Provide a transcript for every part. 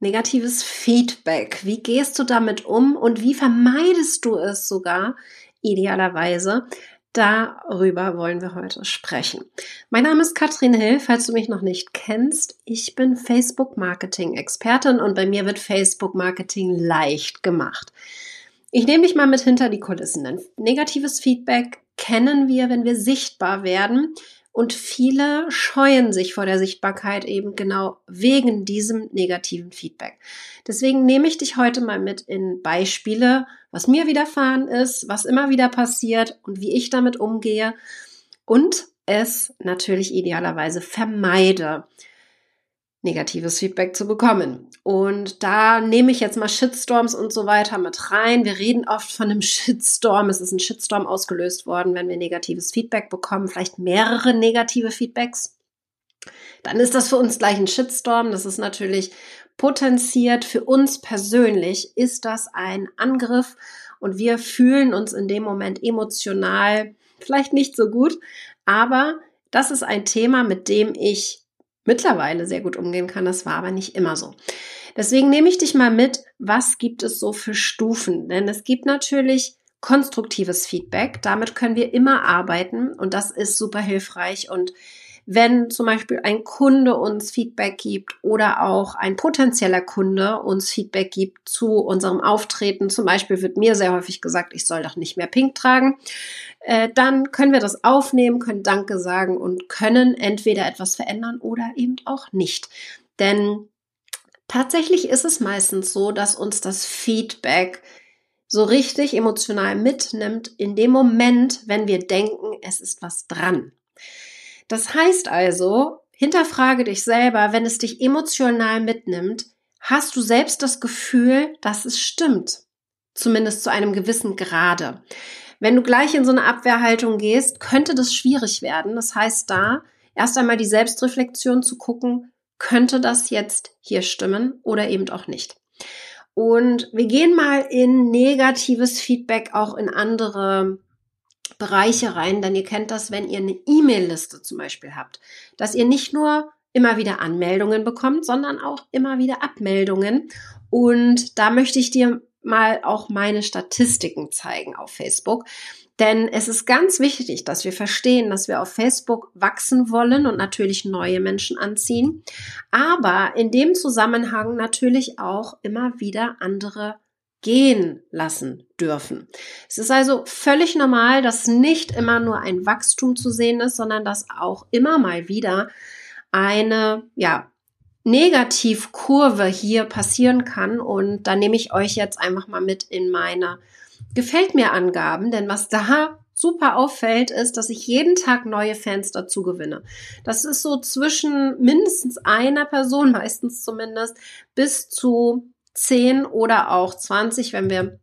negatives Feedback. Wie gehst du damit um und wie vermeidest du es sogar idealerweise? Darüber wollen wir heute sprechen. Mein Name ist Katrin Hill, falls du mich noch nicht kennst. Ich bin Facebook Marketing Expertin und bei mir wird Facebook Marketing leicht gemacht. Ich nehme dich mal mit hinter die Kulissen, denn negatives Feedback kennen wir, wenn wir sichtbar werden und viele scheuen sich vor der Sichtbarkeit eben genau wegen diesem negativen Feedback. Deswegen nehme ich dich heute mal mit in Beispiele, was mir widerfahren ist, was immer wieder passiert und wie ich damit umgehe und es natürlich idealerweise vermeide negatives Feedback zu bekommen. Und da nehme ich jetzt mal Shitstorms und so weiter mit rein. Wir reden oft von einem Shitstorm. Es ist ein Shitstorm ausgelöst worden, wenn wir negatives Feedback bekommen, vielleicht mehrere negative Feedbacks. Dann ist das für uns gleich ein Shitstorm. Das ist natürlich potenziert. Für uns persönlich ist das ein Angriff und wir fühlen uns in dem Moment emotional vielleicht nicht so gut. Aber das ist ein Thema, mit dem ich mittlerweile sehr gut umgehen kann. Das war aber nicht immer so. Deswegen nehme ich dich mal mit, was gibt es so für Stufen? Denn es gibt natürlich konstruktives Feedback. Damit können wir immer arbeiten und das ist super hilfreich und wenn zum Beispiel ein Kunde uns Feedback gibt oder auch ein potenzieller Kunde uns Feedback gibt zu unserem Auftreten, zum Beispiel wird mir sehr häufig gesagt, ich soll doch nicht mehr Pink tragen, äh, dann können wir das aufnehmen, können Danke sagen und können entweder etwas verändern oder eben auch nicht. Denn tatsächlich ist es meistens so, dass uns das Feedback so richtig emotional mitnimmt in dem Moment, wenn wir denken, es ist was dran. Das heißt also, hinterfrage dich selber, wenn es dich emotional mitnimmt, hast du selbst das Gefühl, dass es stimmt. Zumindest zu einem gewissen Grade. Wenn du gleich in so eine Abwehrhaltung gehst, könnte das schwierig werden. Das heißt da, erst einmal die Selbstreflexion zu gucken, könnte das jetzt hier stimmen oder eben auch nicht. Und wir gehen mal in negatives Feedback auch in andere Bereiche rein, denn ihr kennt das, wenn ihr eine E-Mail-Liste zum Beispiel habt, dass ihr nicht nur immer wieder Anmeldungen bekommt, sondern auch immer wieder Abmeldungen. Und da möchte ich dir mal auch meine Statistiken zeigen auf Facebook. Denn es ist ganz wichtig, dass wir verstehen, dass wir auf Facebook wachsen wollen und natürlich neue Menschen anziehen, aber in dem Zusammenhang natürlich auch immer wieder andere gehen lassen dürfen. Es ist also völlig normal, dass nicht immer nur ein Wachstum zu sehen ist, sondern dass auch immer mal wieder eine, ja, Negativkurve hier passieren kann. Und da nehme ich euch jetzt einfach mal mit in meine Gefällt mir Angaben, denn was da super auffällt, ist, dass ich jeden Tag neue Fans dazu gewinne. Das ist so zwischen mindestens einer Person, meistens zumindest, bis zu 10 oder auch 20, wenn wir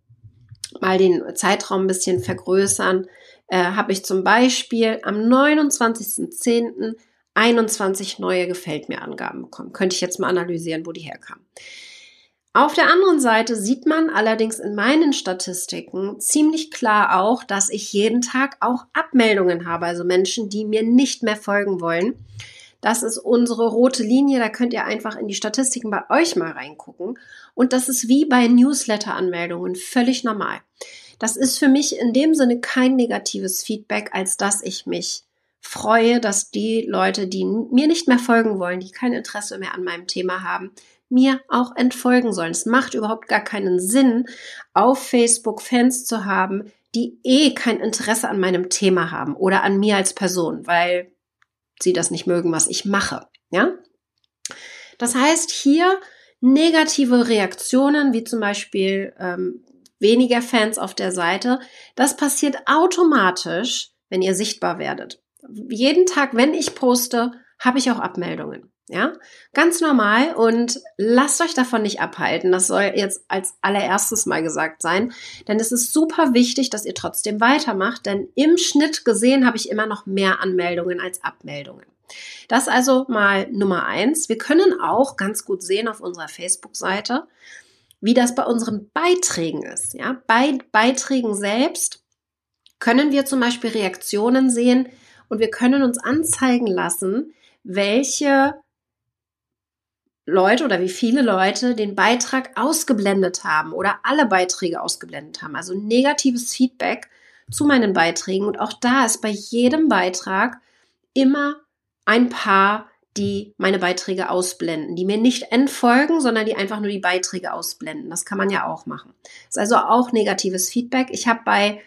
mal den Zeitraum ein bisschen vergrößern, äh, habe ich zum Beispiel am 29.10. 21 neue Gefällt mir Angaben bekommen. Könnte ich jetzt mal analysieren, wo die herkamen. Auf der anderen Seite sieht man allerdings in meinen Statistiken ziemlich klar auch, dass ich jeden Tag auch Abmeldungen habe, also Menschen, die mir nicht mehr folgen wollen. Das ist unsere rote Linie. Da könnt ihr einfach in die Statistiken bei euch mal reingucken. Und das ist wie bei Newsletter-Anmeldungen völlig normal. Das ist für mich in dem Sinne kein negatives Feedback, als dass ich mich freue, dass die Leute, die mir nicht mehr folgen wollen, die kein Interesse mehr an meinem Thema haben, mir auch entfolgen sollen. Es macht überhaupt gar keinen Sinn, auf Facebook Fans zu haben, die eh kein Interesse an meinem Thema haben oder an mir als Person, weil sie das nicht mögen, was ich mache. Ja? Das heißt, hier negative Reaktionen, wie zum Beispiel ähm, weniger Fans auf der Seite, das passiert automatisch, wenn ihr sichtbar werdet. Jeden Tag, wenn ich poste, habe ich auch Abmeldungen. Ja, ganz normal und lasst euch davon nicht abhalten. Das soll jetzt als allererstes mal gesagt sein, denn es ist super wichtig, dass ihr trotzdem weitermacht, denn im Schnitt gesehen habe ich immer noch mehr Anmeldungen als Abmeldungen. Das also mal Nummer eins. Wir können auch ganz gut sehen auf unserer Facebook-Seite, wie das bei unseren Beiträgen ist. Ja, bei Beiträgen selbst können wir zum Beispiel Reaktionen sehen und wir können uns anzeigen lassen, welche Leute oder wie viele Leute den Beitrag ausgeblendet haben oder alle Beiträge ausgeblendet haben. Also negatives Feedback zu meinen Beiträgen. Und auch da ist bei jedem Beitrag immer ein paar, die meine Beiträge ausblenden, die mir nicht entfolgen, sondern die einfach nur die Beiträge ausblenden. Das kann man ja auch machen. Das ist also auch negatives Feedback. Ich habe bei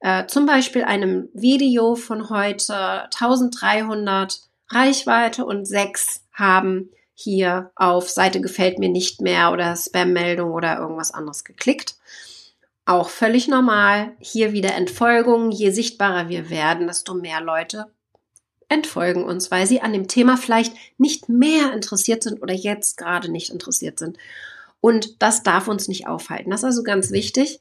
äh, zum Beispiel einem Video von heute 1300 Reichweite und sechs haben hier auf Seite gefällt mir nicht mehr oder Spam-Meldung oder irgendwas anderes geklickt. Auch völlig normal. Hier wieder Entfolgung. Je sichtbarer wir werden, desto mehr Leute entfolgen uns, weil sie an dem Thema vielleicht nicht mehr interessiert sind oder jetzt gerade nicht interessiert sind. Und das darf uns nicht aufhalten. Das ist also ganz wichtig.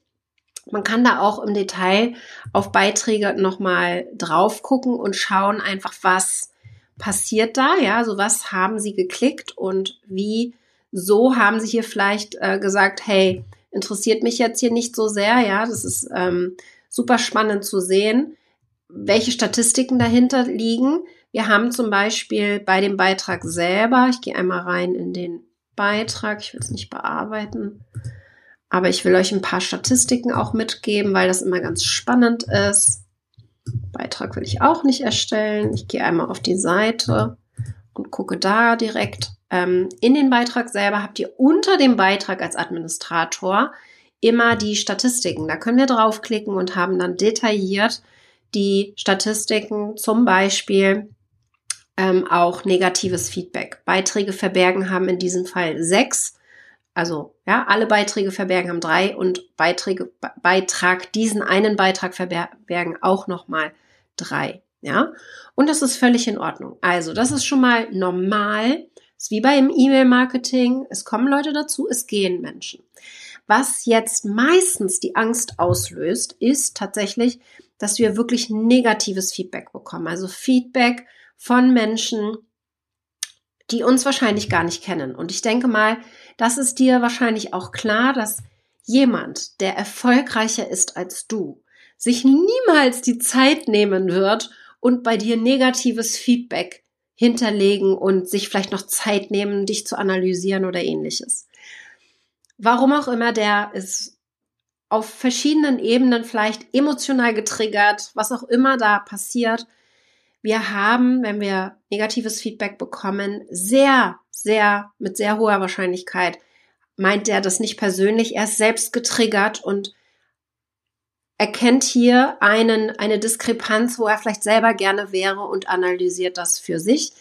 Man kann da auch im Detail auf Beiträge nochmal drauf gucken und schauen einfach, was passiert da? Ja, so was haben Sie geklickt und wie so haben Sie hier vielleicht äh, gesagt, hey, interessiert mich jetzt hier nicht so sehr. Ja, das ist ähm, super spannend zu sehen, welche Statistiken dahinter liegen. Wir haben zum Beispiel bei dem Beitrag selber, ich gehe einmal rein in den Beitrag, ich will es nicht bearbeiten, aber ich will euch ein paar Statistiken auch mitgeben, weil das immer ganz spannend ist. Beitrag will ich auch nicht erstellen. Ich gehe einmal auf die Seite und gucke da direkt. Ähm, in den Beitrag selber habt ihr unter dem Beitrag als Administrator immer die Statistiken. Da können wir draufklicken und haben dann detailliert die Statistiken, zum Beispiel ähm, auch negatives Feedback. Beiträge verbergen haben in diesem Fall sechs. Also ja, alle Beiträge verbergen haben drei und Beiträge, Beitrag, diesen einen Beitrag verbergen auch nochmal drei. Ja, und das ist völlig in Ordnung. Also, das ist schon mal normal. ist wie beim E-Mail-Marketing. Es kommen Leute dazu, es gehen Menschen. Was jetzt meistens die Angst auslöst, ist tatsächlich, dass wir wirklich negatives Feedback bekommen. Also Feedback von Menschen, die uns wahrscheinlich gar nicht kennen. Und ich denke mal, das ist dir wahrscheinlich auch klar, dass jemand, der erfolgreicher ist als du, sich niemals die Zeit nehmen wird und bei dir negatives Feedback hinterlegen und sich vielleicht noch Zeit nehmen, dich zu analysieren oder ähnliches. Warum auch immer, der ist auf verschiedenen Ebenen vielleicht emotional getriggert, was auch immer da passiert. Wir haben, wenn wir negatives Feedback bekommen, sehr sehr, mit sehr hoher Wahrscheinlichkeit meint der das nicht persönlich, er ist selbst getriggert und erkennt hier einen, eine Diskrepanz, wo er vielleicht selber gerne wäre und analysiert das für sich.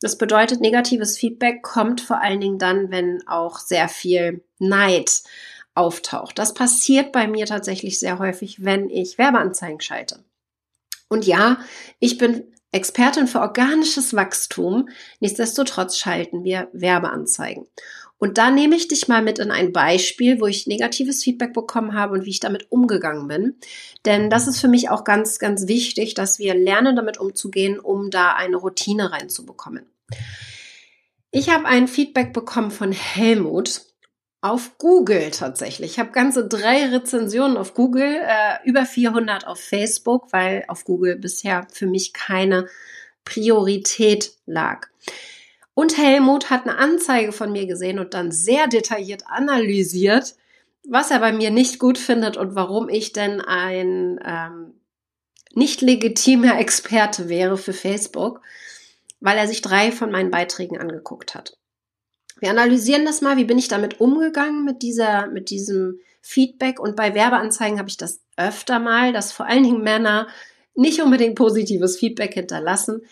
Das bedeutet, negatives Feedback kommt vor allen Dingen dann, wenn auch sehr viel Neid auftaucht. Das passiert bei mir tatsächlich sehr häufig, wenn ich Werbeanzeigen schalte. Und ja, ich bin Expertin für organisches Wachstum. Nichtsdestotrotz schalten wir Werbeanzeigen. Und da nehme ich dich mal mit in ein Beispiel, wo ich negatives Feedback bekommen habe und wie ich damit umgegangen bin. Denn das ist für mich auch ganz, ganz wichtig, dass wir lernen, damit umzugehen, um da eine Routine reinzubekommen. Ich habe ein Feedback bekommen von Helmut auf Google tatsächlich. Ich habe ganze drei Rezensionen auf Google, äh, über 400 auf Facebook, weil auf Google bisher für mich keine Priorität lag. Und Helmut hat eine Anzeige von mir gesehen und dann sehr detailliert analysiert, was er bei mir nicht gut findet und warum ich denn ein ähm, nicht legitimer Experte wäre für Facebook, weil er sich drei von meinen Beiträgen angeguckt hat. Wir analysieren das mal, wie bin ich damit umgegangen mit dieser, mit diesem Feedback und bei Werbeanzeigen habe ich das öfter mal, dass vor allen Dingen Männer nicht unbedingt positives Feedback hinterlassen.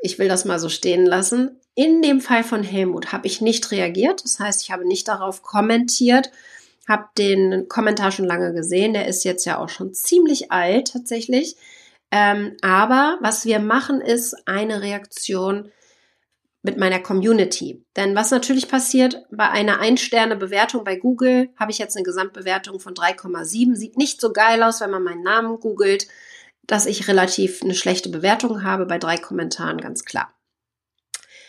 Ich will das mal so stehen lassen. In dem Fall von Helmut habe ich nicht reagiert. Das heißt, ich habe nicht darauf kommentiert, habe den Kommentar schon lange gesehen. Der ist jetzt ja auch schon ziemlich alt tatsächlich. Ähm, aber was wir machen, ist eine Reaktion mit meiner Community. Denn was natürlich passiert, bei einer Ein-Sterne-Bewertung bei Google habe ich jetzt eine Gesamtbewertung von 3,7. Sieht nicht so geil aus, wenn man meinen Namen googelt, dass ich relativ eine schlechte Bewertung habe bei drei Kommentaren, ganz klar.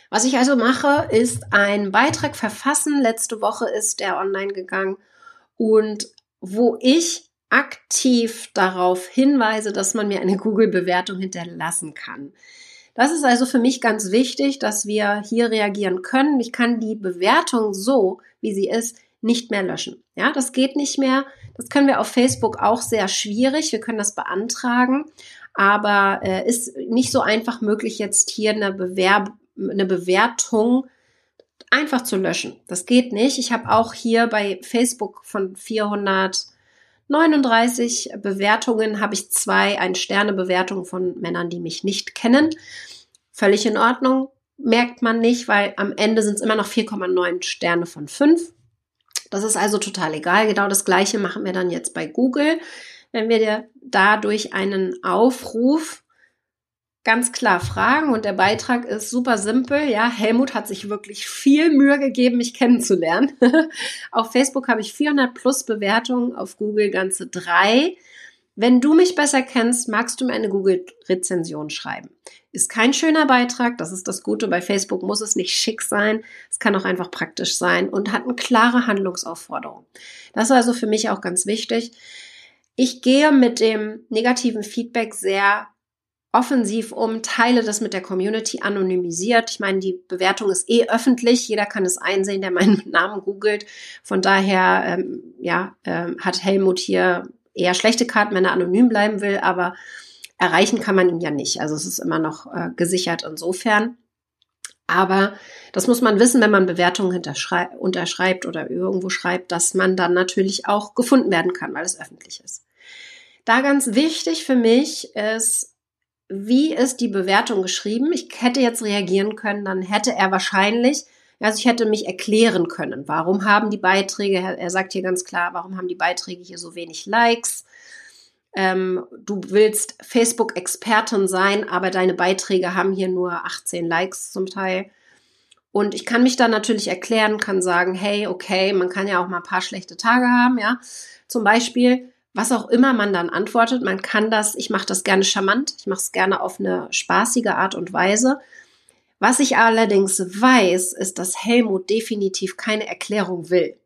Was ich also mache, ist einen Beitrag verfassen. Letzte Woche ist der online gegangen und wo ich aktiv darauf hinweise, dass man mir eine Google-Bewertung hinterlassen kann. Das ist also für mich ganz wichtig, dass wir hier reagieren können. Ich kann die Bewertung so, wie sie ist, nicht mehr löschen. Ja, das geht nicht mehr. Das können wir auf Facebook auch sehr schwierig. Wir können das beantragen, aber äh, ist nicht so einfach möglich, jetzt hier eine, Bewerb eine Bewertung einfach zu löschen. Das geht nicht. Ich habe auch hier bei Facebook von 439 Bewertungen habe ich zwei Ein-Sterne-Bewertungen von Männern, die mich nicht kennen. Völlig in Ordnung. Merkt man nicht, weil am Ende sind es immer noch 4,9 Sterne von 5. Das ist also total egal. Genau das gleiche machen wir dann jetzt bei Google. Wenn wir dir dadurch einen Aufruf ganz klar fragen und der Beitrag ist super simpel. Ja, Helmut hat sich wirklich viel Mühe gegeben, mich kennenzulernen. auf Facebook habe ich 400 plus Bewertungen, auf Google ganze drei. Wenn du mich besser kennst, magst du mir eine Google-Rezension schreiben. Ist kein schöner Beitrag, das ist das Gute. Bei Facebook muss es nicht schick sein, es kann auch einfach praktisch sein und hat eine klare Handlungsaufforderung. Das ist also für mich auch ganz wichtig. Ich gehe mit dem negativen Feedback sehr offensiv um, teile das mit der Community anonymisiert. Ich meine, die Bewertung ist eh öffentlich, jeder kann es einsehen, der meinen Namen googelt. Von daher, ähm, ja, ähm, hat Helmut hier eher schlechte Karten, wenn er anonym bleiben will, aber erreichen kann man ihn ja nicht. Also es ist immer noch äh, gesichert insofern. Aber das muss man wissen, wenn man Bewertungen unterschreibt oder irgendwo schreibt, dass man dann natürlich auch gefunden werden kann, weil es öffentlich ist. Da ganz wichtig für mich ist, wie ist die Bewertung geschrieben? Ich hätte jetzt reagieren können, dann hätte er wahrscheinlich, also ich hätte mich erklären können, warum haben die Beiträge, er sagt hier ganz klar, warum haben die Beiträge hier so wenig Likes? Ähm, du willst Facebook-Expertin sein, aber deine Beiträge haben hier nur 18 Likes zum Teil. Und ich kann mich dann natürlich erklären, kann sagen, hey, okay, man kann ja auch mal ein paar schlechte Tage haben, ja. Zum Beispiel, was auch immer man dann antwortet, man kann das, ich mache das gerne charmant, ich mache es gerne auf eine spaßige Art und Weise. Was ich allerdings weiß, ist, dass Helmut definitiv keine Erklärung will.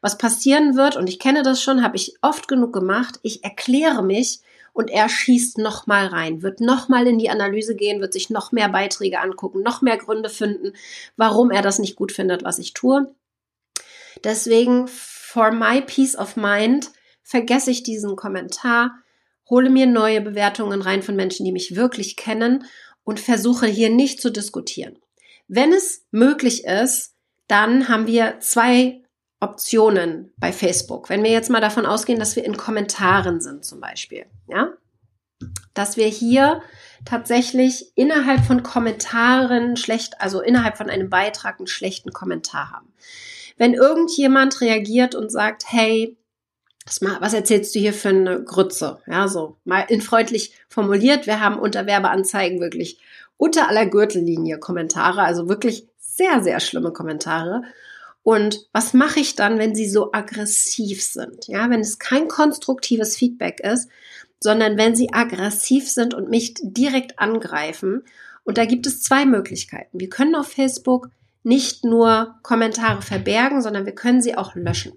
Was passieren wird, und ich kenne das schon, habe ich oft genug gemacht, ich erkläre mich und er schießt nochmal rein, wird nochmal in die Analyse gehen, wird sich noch mehr Beiträge angucken, noch mehr Gründe finden, warum er das nicht gut findet, was ich tue. Deswegen, for my peace of mind, vergesse ich diesen Kommentar, hole mir neue Bewertungen rein von Menschen, die mich wirklich kennen und versuche hier nicht zu diskutieren. Wenn es möglich ist, dann haben wir zwei Optionen bei Facebook. Wenn wir jetzt mal davon ausgehen, dass wir in Kommentaren sind zum Beispiel, ja, dass wir hier tatsächlich innerhalb von Kommentaren schlecht, also innerhalb von einem Beitrag einen schlechten Kommentar haben. Wenn irgendjemand reagiert und sagt, hey, was erzählst du hier für eine Grütze? Ja, so mal in freundlich formuliert. Wir haben unter Werbeanzeigen wirklich unter aller Gürtellinie Kommentare, also wirklich sehr, sehr schlimme Kommentare. Und was mache ich dann, wenn sie so aggressiv sind? Ja, wenn es kein konstruktives Feedback ist, sondern wenn sie aggressiv sind und mich direkt angreifen. Und da gibt es zwei Möglichkeiten. Wir können auf Facebook nicht nur Kommentare verbergen, sondern wir können sie auch löschen.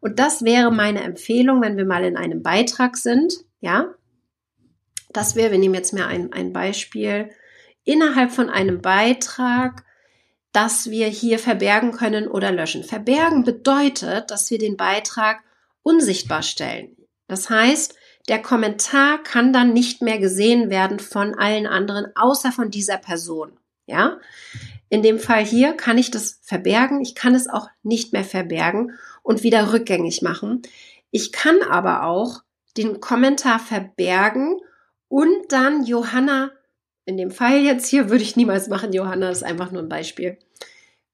Und das wäre meine Empfehlung, wenn wir mal in einem Beitrag sind, ja, dass wir, wir nehmen jetzt mal ein, ein Beispiel, innerhalb von einem Beitrag, dass wir hier verbergen können oder löschen. Verbergen bedeutet, dass wir den Beitrag unsichtbar stellen. Das heißt, der Kommentar kann dann nicht mehr gesehen werden von allen anderen, außer von dieser Person. Ja? In dem Fall hier kann ich das verbergen. Ich kann es auch nicht mehr verbergen und wieder rückgängig machen. Ich kann aber auch den Kommentar verbergen und dann Johanna, in dem Fall jetzt hier würde ich niemals machen, Johanna ist einfach nur ein Beispiel,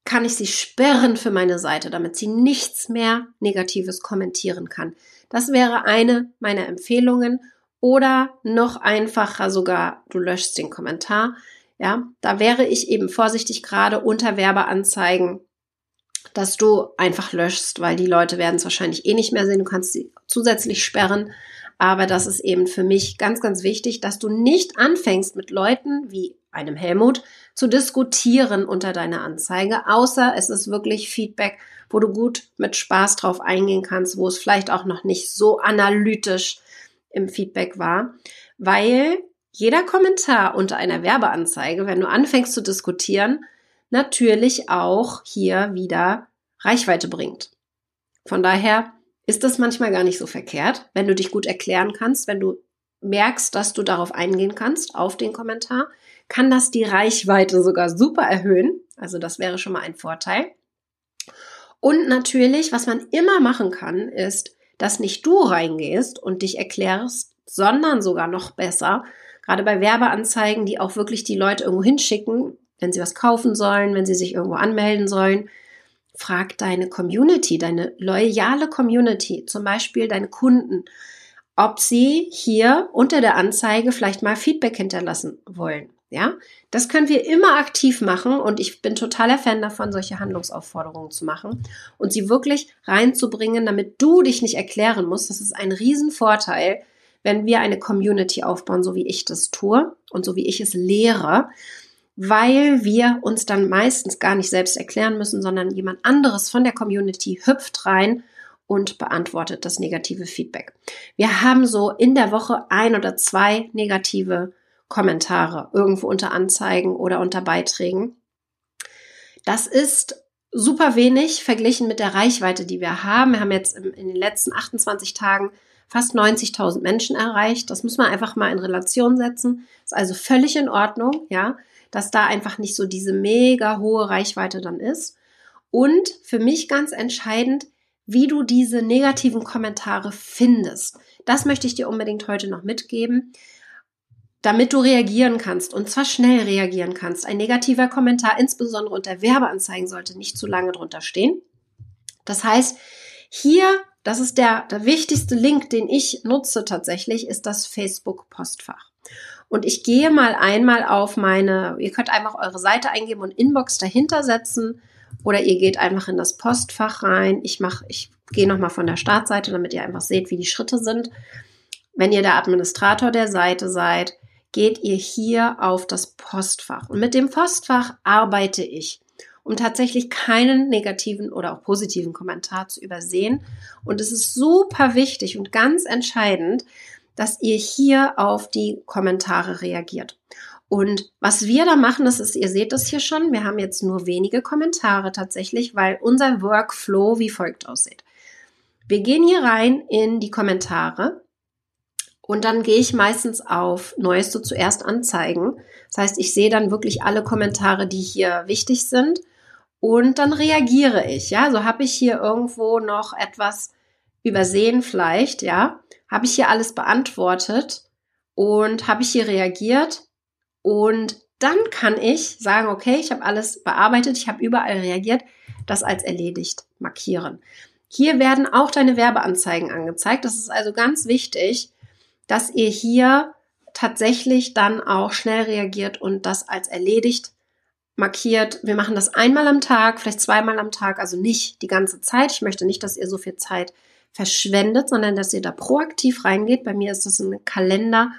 kann ich sie sperren für meine Seite, damit sie nichts mehr Negatives kommentieren kann. Das wäre eine meiner Empfehlungen. Oder noch einfacher sogar, du löschst den Kommentar. Ja, da wäre ich eben vorsichtig gerade unter Werbeanzeigen, dass du einfach löschst, weil die Leute werden es wahrscheinlich eh nicht mehr sehen. Du kannst sie zusätzlich sperren. Aber das ist eben für mich ganz, ganz wichtig, dass du nicht anfängst mit Leuten wie einem Helmut zu diskutieren unter deiner Anzeige, außer es ist wirklich Feedback, wo du gut mit Spaß drauf eingehen kannst, wo es vielleicht auch noch nicht so analytisch im Feedback war, weil jeder Kommentar unter einer Werbeanzeige, wenn du anfängst zu diskutieren, natürlich auch hier wieder Reichweite bringt. Von daher ist das manchmal gar nicht so verkehrt, wenn du dich gut erklären kannst, wenn du merkst, dass du darauf eingehen kannst, auf den Kommentar, kann das die Reichweite sogar super erhöhen. Also das wäre schon mal ein Vorteil. Und natürlich, was man immer machen kann, ist, dass nicht du reingehst und dich erklärst, sondern sogar noch besser, gerade bei Werbeanzeigen, die auch wirklich die Leute irgendwo hinschicken, wenn sie was kaufen sollen, wenn sie sich irgendwo anmelden sollen, frag deine Community, deine loyale Community, zum Beispiel deine Kunden, ob sie hier unter der Anzeige vielleicht mal Feedback hinterlassen wollen. Ja, das können wir immer aktiv machen und ich bin totaler Fan davon, solche Handlungsaufforderungen zu machen und sie wirklich reinzubringen, damit du dich nicht erklären musst. Das ist ein Riesenvorteil, wenn wir eine Community aufbauen, so wie ich das tue und so wie ich es lehre, weil wir uns dann meistens gar nicht selbst erklären müssen, sondern jemand anderes von der Community hüpft rein und beantwortet das negative Feedback. Wir haben so in der Woche ein oder zwei negative Kommentare irgendwo unter Anzeigen oder unter Beiträgen. Das ist super wenig verglichen mit der Reichweite, die wir haben. Wir haben jetzt in den letzten 28 Tagen fast 90.000 Menschen erreicht. Das muss man einfach mal in Relation setzen. Ist also völlig in Ordnung, ja, dass da einfach nicht so diese mega hohe Reichweite dann ist. Und für mich ganz entscheidend, wie du diese negativen Kommentare findest. Das möchte ich dir unbedingt heute noch mitgeben damit du reagieren kannst und zwar schnell reagieren kannst. Ein negativer Kommentar, insbesondere unter Werbeanzeigen, sollte nicht zu lange drunter stehen. Das heißt, hier, das ist der, der wichtigste Link, den ich nutze tatsächlich, ist das Facebook-Postfach. Und ich gehe mal einmal auf meine, ihr könnt einfach eure Seite eingeben und Inbox dahinter setzen oder ihr geht einfach in das Postfach rein. Ich mache, ich gehe nochmal von der Startseite, damit ihr einfach seht, wie die Schritte sind. Wenn ihr der Administrator der Seite seid, geht ihr hier auf das Postfach. Und mit dem Postfach arbeite ich, um tatsächlich keinen negativen oder auch positiven Kommentar zu übersehen. Und es ist super wichtig und ganz entscheidend, dass ihr hier auf die Kommentare reagiert. Und was wir da machen, das ist, ihr seht das hier schon, wir haben jetzt nur wenige Kommentare tatsächlich, weil unser Workflow wie folgt aussieht. Wir gehen hier rein in die Kommentare und dann gehe ich meistens auf Neueste zuerst anzeigen. Das heißt, ich sehe dann wirklich alle Kommentare, die hier wichtig sind. Und dann reagiere ich. Ja, so habe ich hier irgendwo noch etwas übersehen vielleicht. Ja, habe ich hier alles beantwortet und habe ich hier reagiert. Und dann kann ich sagen, okay, ich habe alles bearbeitet, ich habe überall reagiert, das als erledigt markieren. Hier werden auch deine Werbeanzeigen angezeigt. Das ist also ganz wichtig, dass ihr hier tatsächlich dann auch schnell reagiert und das als erledigt markiert. Wir machen das einmal am Tag, vielleicht zweimal am Tag, also nicht die ganze Zeit. Ich möchte nicht, dass ihr so viel Zeit verschwendet, sondern dass ihr da proaktiv reingeht. Bei mir ist das ein Kalender.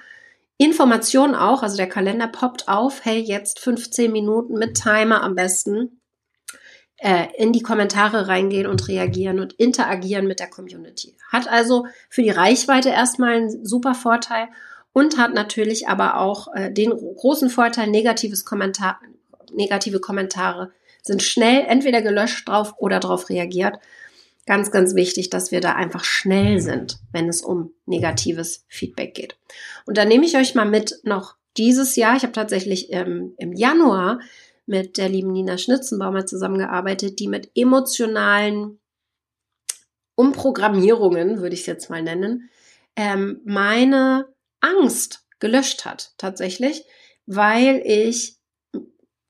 Information auch, also der Kalender poppt auf, hey, jetzt 15 Minuten mit Timer am besten äh, in die Kommentare reingehen und reagieren und interagieren mit der Community. Hat also für die Reichweite erstmal einen super Vorteil und hat natürlich aber auch äh, den großen Vorteil, negatives Kommentar, negative Kommentare sind schnell entweder gelöscht drauf oder darauf reagiert. Ganz, ganz wichtig, dass wir da einfach schnell sind, wenn es um negatives Feedback geht. Und da nehme ich euch mal mit noch dieses Jahr. Ich habe tatsächlich ähm, im Januar mit der lieben Nina Schnitzenbaumer zusammengearbeitet, die mit emotionalen Umprogrammierungen, würde ich es jetzt mal nennen, ähm, meine Angst gelöscht hat, tatsächlich, weil ich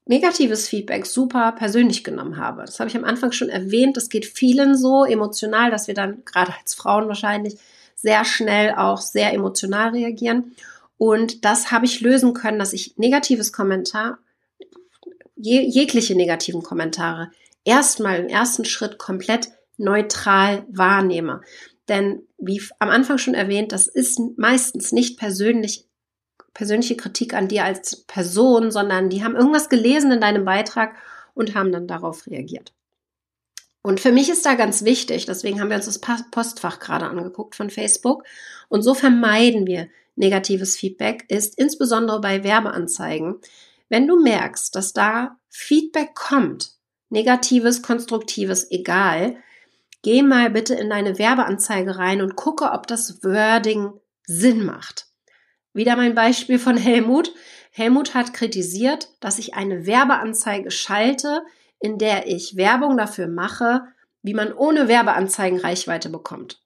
negatives Feedback super persönlich genommen habe. Das habe ich am Anfang schon erwähnt. Das geht vielen so emotional, dass wir dann gerade als Frauen wahrscheinlich sehr schnell auch sehr emotional reagieren. Und das habe ich lösen können, dass ich negatives Kommentar je, jegliche negativen Kommentare erstmal im ersten Schritt komplett neutral wahrnehme. Denn wie am Anfang schon erwähnt, das ist meistens nicht persönlich, persönliche Kritik an dir als Person, sondern die haben irgendwas gelesen in deinem Beitrag und haben dann darauf reagiert. Und für mich ist da ganz wichtig, deswegen haben wir uns das Postfach gerade angeguckt von Facebook. Und so vermeiden wir negatives Feedback ist insbesondere bei Werbeanzeigen. Wenn du merkst, dass da Feedback kommt, negatives, konstruktives, egal, geh mal bitte in deine Werbeanzeige rein und gucke, ob das Wording Sinn macht. Wieder mein Beispiel von Helmut. Helmut hat kritisiert, dass ich eine Werbeanzeige schalte, in der ich Werbung dafür mache, wie man ohne Werbeanzeigen Reichweite bekommt.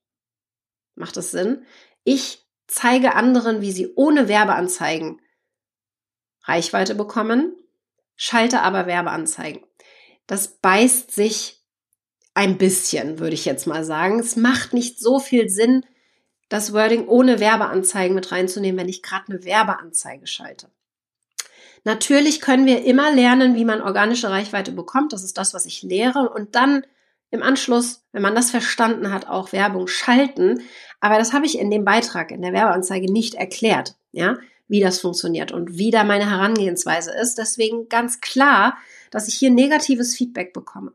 Macht das Sinn? Ich zeige anderen, wie sie ohne Werbeanzeigen Reichweite bekommen, schalte aber Werbeanzeigen. Das beißt sich ein bisschen, würde ich jetzt mal sagen. Es macht nicht so viel Sinn, das Wording ohne Werbeanzeigen mit reinzunehmen, wenn ich gerade eine Werbeanzeige schalte. Natürlich können wir immer lernen, wie man organische Reichweite bekommt. Das ist das, was ich lehre. Und dann im Anschluss, wenn man das verstanden hat, auch Werbung schalten. Aber das habe ich in dem Beitrag, in der Werbeanzeige nicht erklärt, ja, wie das funktioniert und wie da meine Herangehensweise ist. Deswegen ganz klar, dass ich hier negatives Feedback bekomme.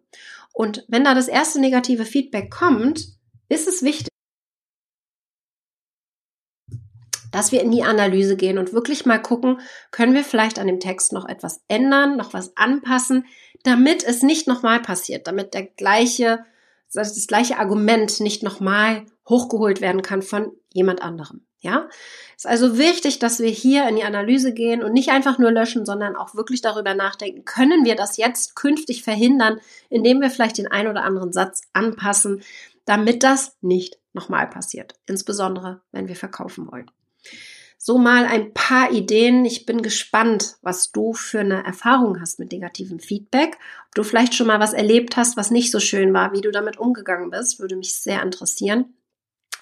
Und wenn da das erste negative Feedback kommt, ist es wichtig, dass wir in die Analyse gehen und wirklich mal gucken, können wir vielleicht an dem Text noch etwas ändern, noch was anpassen, damit es nicht nochmal passiert, damit der gleiche, das gleiche Argument nicht nochmal hochgeholt werden kann von jemand anderem. Ja, ist also wichtig, dass wir hier in die Analyse gehen und nicht einfach nur löschen, sondern auch wirklich darüber nachdenken, können wir das jetzt künftig verhindern, indem wir vielleicht den ein oder anderen Satz anpassen, damit das nicht nochmal passiert. Insbesondere, wenn wir verkaufen wollen. So mal ein paar Ideen. Ich bin gespannt, was du für eine Erfahrung hast mit negativem Feedback. Ob du vielleicht schon mal was erlebt hast, was nicht so schön war, wie du damit umgegangen bist, würde mich sehr interessieren.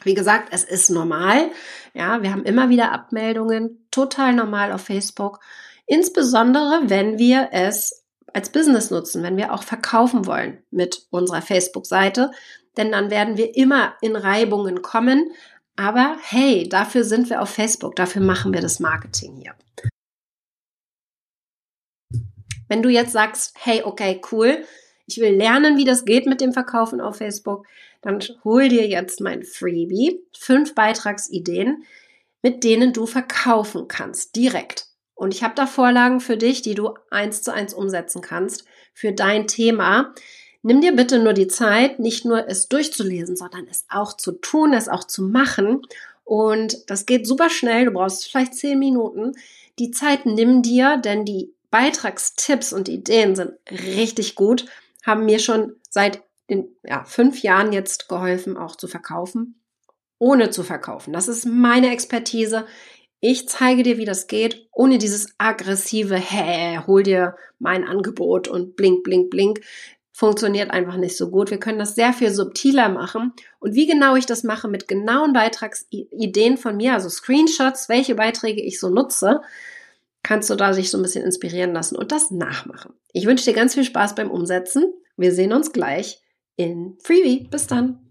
Wie gesagt, es ist normal. Ja, wir haben immer wieder Abmeldungen, total normal auf Facebook. Insbesondere, wenn wir es als Business nutzen, wenn wir auch verkaufen wollen mit unserer Facebook-Seite. Denn dann werden wir immer in Reibungen kommen, aber hey, dafür sind wir auf Facebook, dafür machen wir das Marketing hier. Wenn du jetzt sagst, hey, okay, cool, ich will lernen, wie das geht mit dem Verkaufen auf Facebook, dann hol dir jetzt mein Freebie, fünf Beitragsideen, mit denen du verkaufen kannst, direkt. Und ich habe da Vorlagen für dich, die du eins zu eins umsetzen kannst für dein Thema. Nimm dir bitte nur die Zeit, nicht nur es durchzulesen, sondern es auch zu tun, es auch zu machen. Und das geht super schnell. Du brauchst vielleicht zehn Minuten. Die Zeit nimm dir, denn die Beitragstipps und Ideen sind richtig gut, haben mir schon seit den ja, fünf Jahren jetzt geholfen, auch zu verkaufen, ohne zu verkaufen. Das ist meine Expertise. Ich zeige dir, wie das geht, ohne dieses aggressive, hä, hol dir mein Angebot und blink, blink, blink funktioniert einfach nicht so gut. Wir können das sehr viel subtiler machen. Und wie genau ich das mache mit genauen Beitragsideen von mir, also Screenshots, welche Beiträge ich so nutze, kannst du da sich so ein bisschen inspirieren lassen und das nachmachen. Ich wünsche dir ganz viel Spaß beim Umsetzen. Wir sehen uns gleich in Freebie. Bis dann.